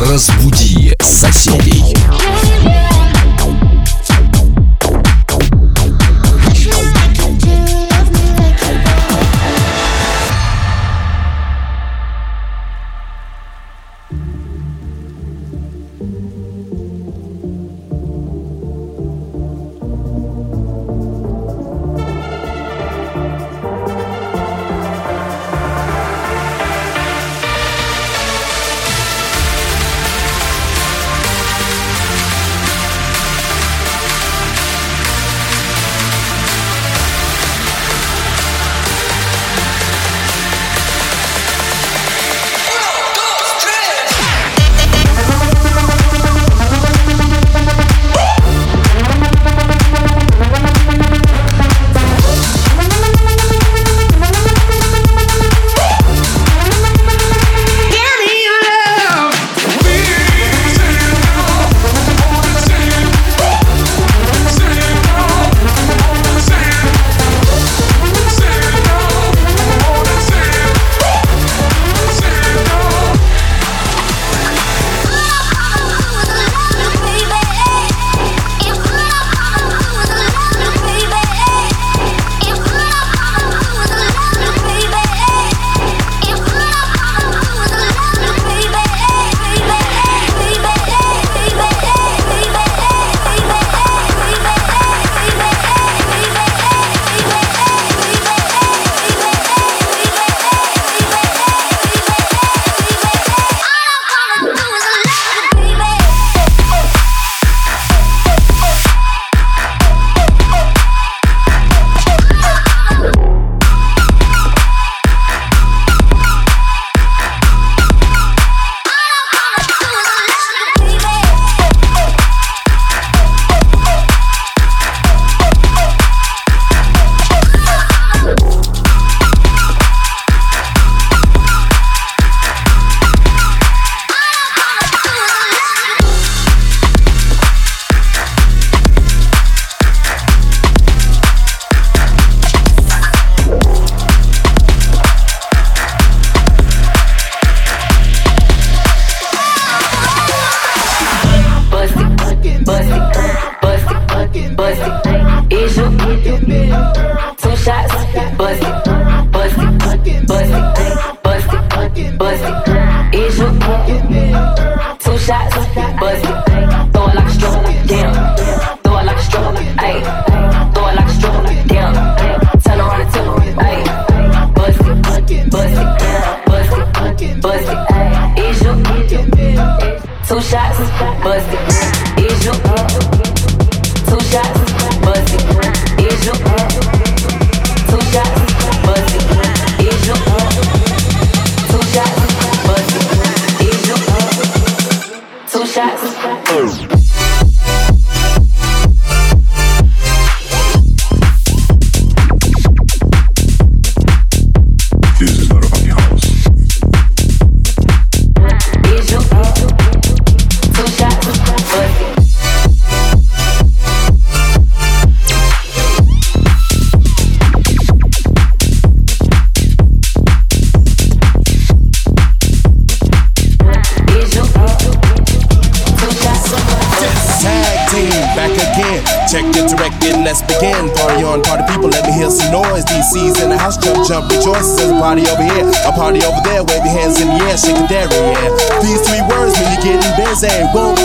Разбуди соседей. say, won't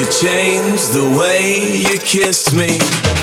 you change the way you kissed me.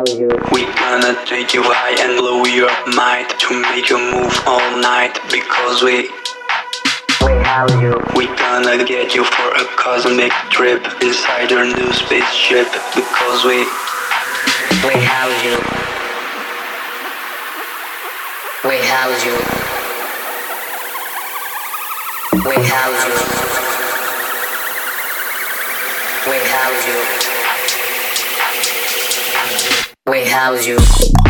We gonna take you high and blow your mind to make you move all night because we. We have you. We gonna get you for a cosmic trip inside your new spaceship because we. We have you. We have you. We have you. We have you we house you.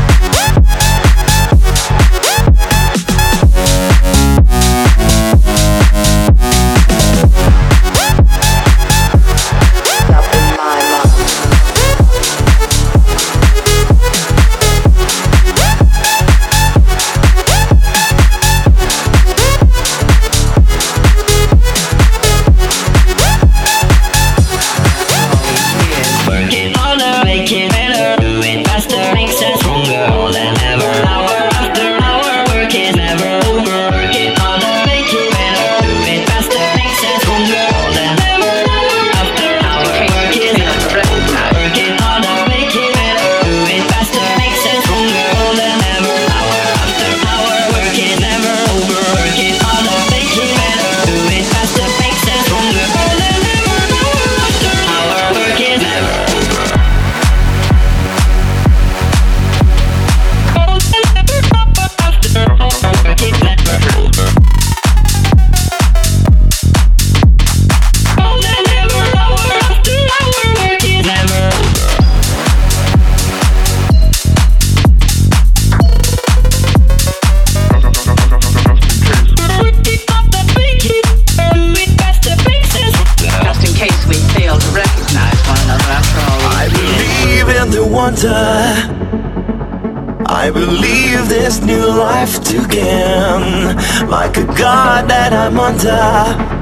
Again. Like a god that I'm under.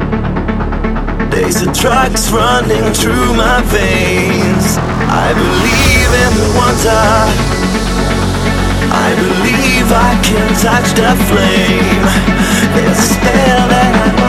There's a drugs running through my veins. I believe in the wonder. I believe I can touch the flame. There's a spell that I'm under.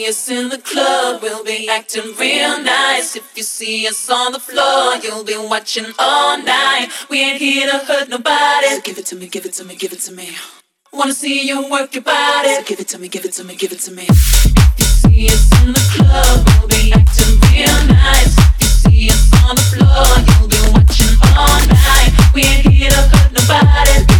See us in the club, we'll be acting real nice. If you see us on the floor, you'll be watching all night. We ain't here to hurt nobody. So give it to me, give it to me, give it to me. Wanna see you work your body. So give it to me, give it to me, give it to me. If you see us in the club, we'll be acting real nice. If you see us on the floor, you'll be watching all night. We ain't here to hurt nobody.